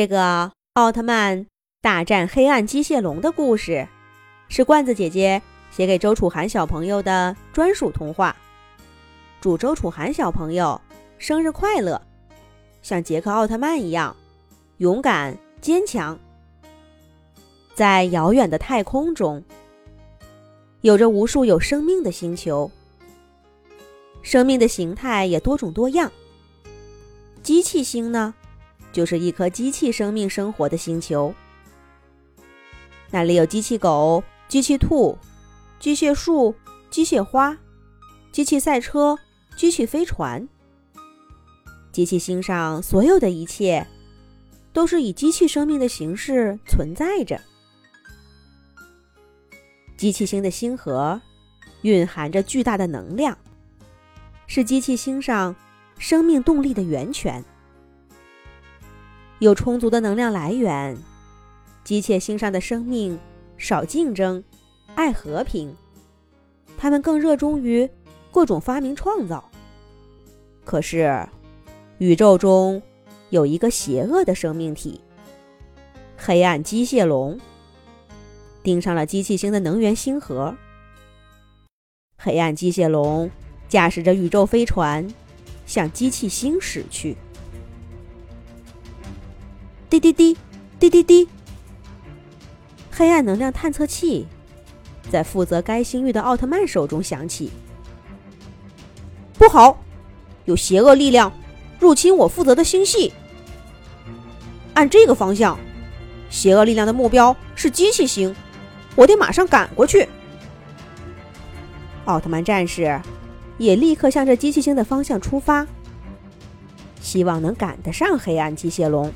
这个奥特曼大战黑暗机械龙的故事，是罐子姐姐写给周楚涵小朋友的专属童话。祝周楚涵小朋友生日快乐！像杰克奥特曼一样勇敢坚强。在遥远的太空中，有着无数有生命的星球，生命的形态也多种多样。机器星呢？就是一颗机器生命生活的星球，那里有机器狗、机器兔、机械树、机械花、机器赛车、机器飞船。机器星上所有的一切，都是以机器生命的形式存在着。机器星的星核蕴含着巨大的能量，是机器星上生命动力的源泉。有充足的能量来源，机械星上的生命少竞争，爱和平，他们更热衷于各种发明创造。可是，宇宙中有一个邪恶的生命体——黑暗机械龙，盯上了机器星的能源星核。黑暗机械龙驾驶着宇宙飞船，向机器星驶去。滴滴滴，滴滴滴。黑暗能量探测器在负责该星域的奥特曼手中响起。不好，有邪恶力量入侵我负责的星系。按这个方向，邪恶力量的目标是机器星，我得马上赶过去。奥特曼战士也立刻向着机器星的方向出发，希望能赶得上黑暗机械龙。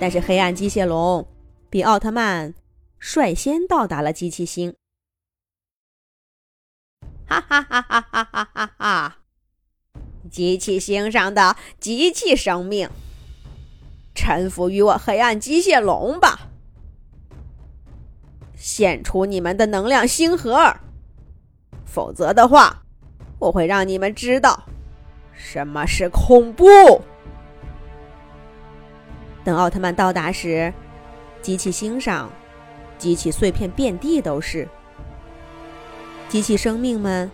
但是黑暗机械龙比奥特曼率先到达了机器星。哈哈哈哈哈哈哈哈！机器星上的机器生命，臣服于我黑暗机械龙吧！献出你们的能量星核，否则的话，我会让你们知道什么是恐怖。等奥特曼到达时，机器星上机器碎片遍地都是，机器生命们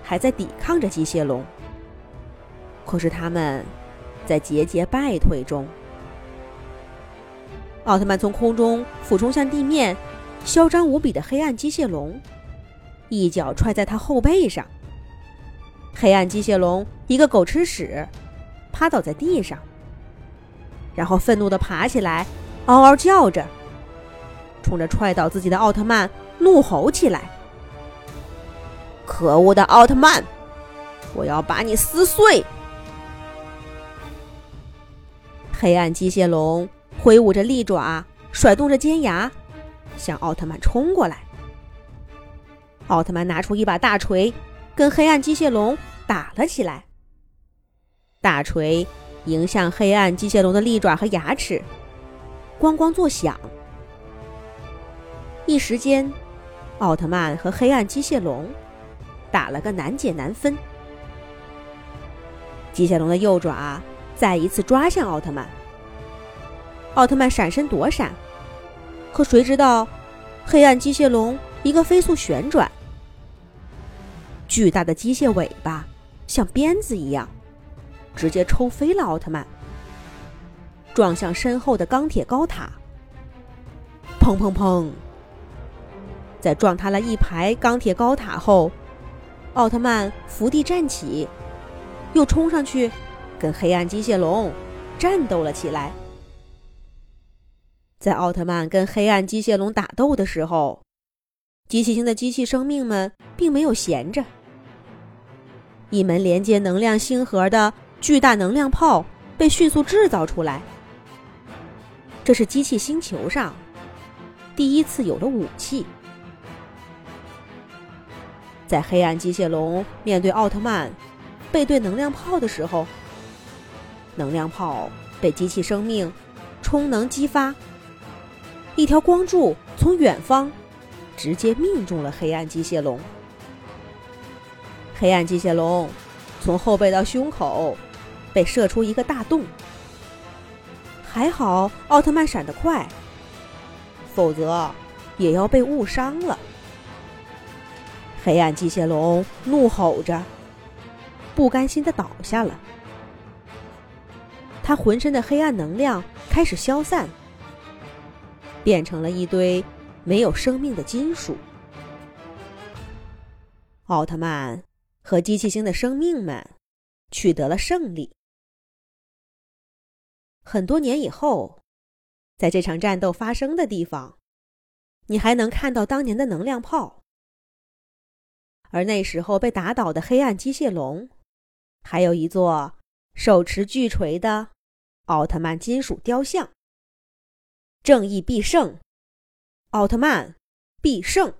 还在抵抗着机械龙。可是他们在节节败退中。奥特曼从空中俯冲向地面，嚣张无比的黑暗机械龙一脚踹在他后背上，黑暗机械龙一个狗吃屎，趴倒在地上。然后愤怒地爬起来，嗷嗷叫着，冲着踹倒自己的奥特曼怒吼起来：“可恶的奥特曼，我要把你撕碎！”黑暗机械龙挥舞着利爪，甩动着尖牙，向奥特曼冲过来。奥特曼拿出一把大锤，跟黑暗机械龙打了起来。大锤。迎向黑暗机械龙的利爪和牙齿，咣咣作响。一时间，奥特曼和黑暗机械龙打了个难解难分。机械龙的右爪再一次抓向奥特曼，奥特曼闪身躲闪，可谁知道，黑暗机械龙一个飞速旋转，巨大的机械尾巴像鞭子一样。直接抽飞了奥特曼，撞向身后的钢铁高塔。砰砰砰！在撞塌了一排钢铁高塔后，奥特曼伏地站起，又冲上去跟黑暗机械龙战斗了起来。在奥特曼跟黑暗机械龙打斗的时候，机器星的机器生命们并没有闲着，一门连接能量星核的。巨大能量炮被迅速制造出来。这是机器星球上第一次有了武器。在黑暗机械龙面对奥特曼背对能量炮的时候，能量炮被机器生命充能激发，一条光柱从远方直接命中了黑暗机械龙。黑暗机械龙从后背到胸口。被射出一个大洞，还好奥特曼闪得快，否则也要被误伤了。黑暗机械龙怒吼着，不甘心的倒下了。他浑身的黑暗能量开始消散，变成了一堆没有生命的金属。奥特曼和机器星的生命们取得了胜利。很多年以后，在这场战斗发生的地方，你还能看到当年的能量炮。而那时候被打倒的黑暗机械龙，还有一座手持巨锤的奥特曼金属雕像。正义必胜，奥特曼必胜。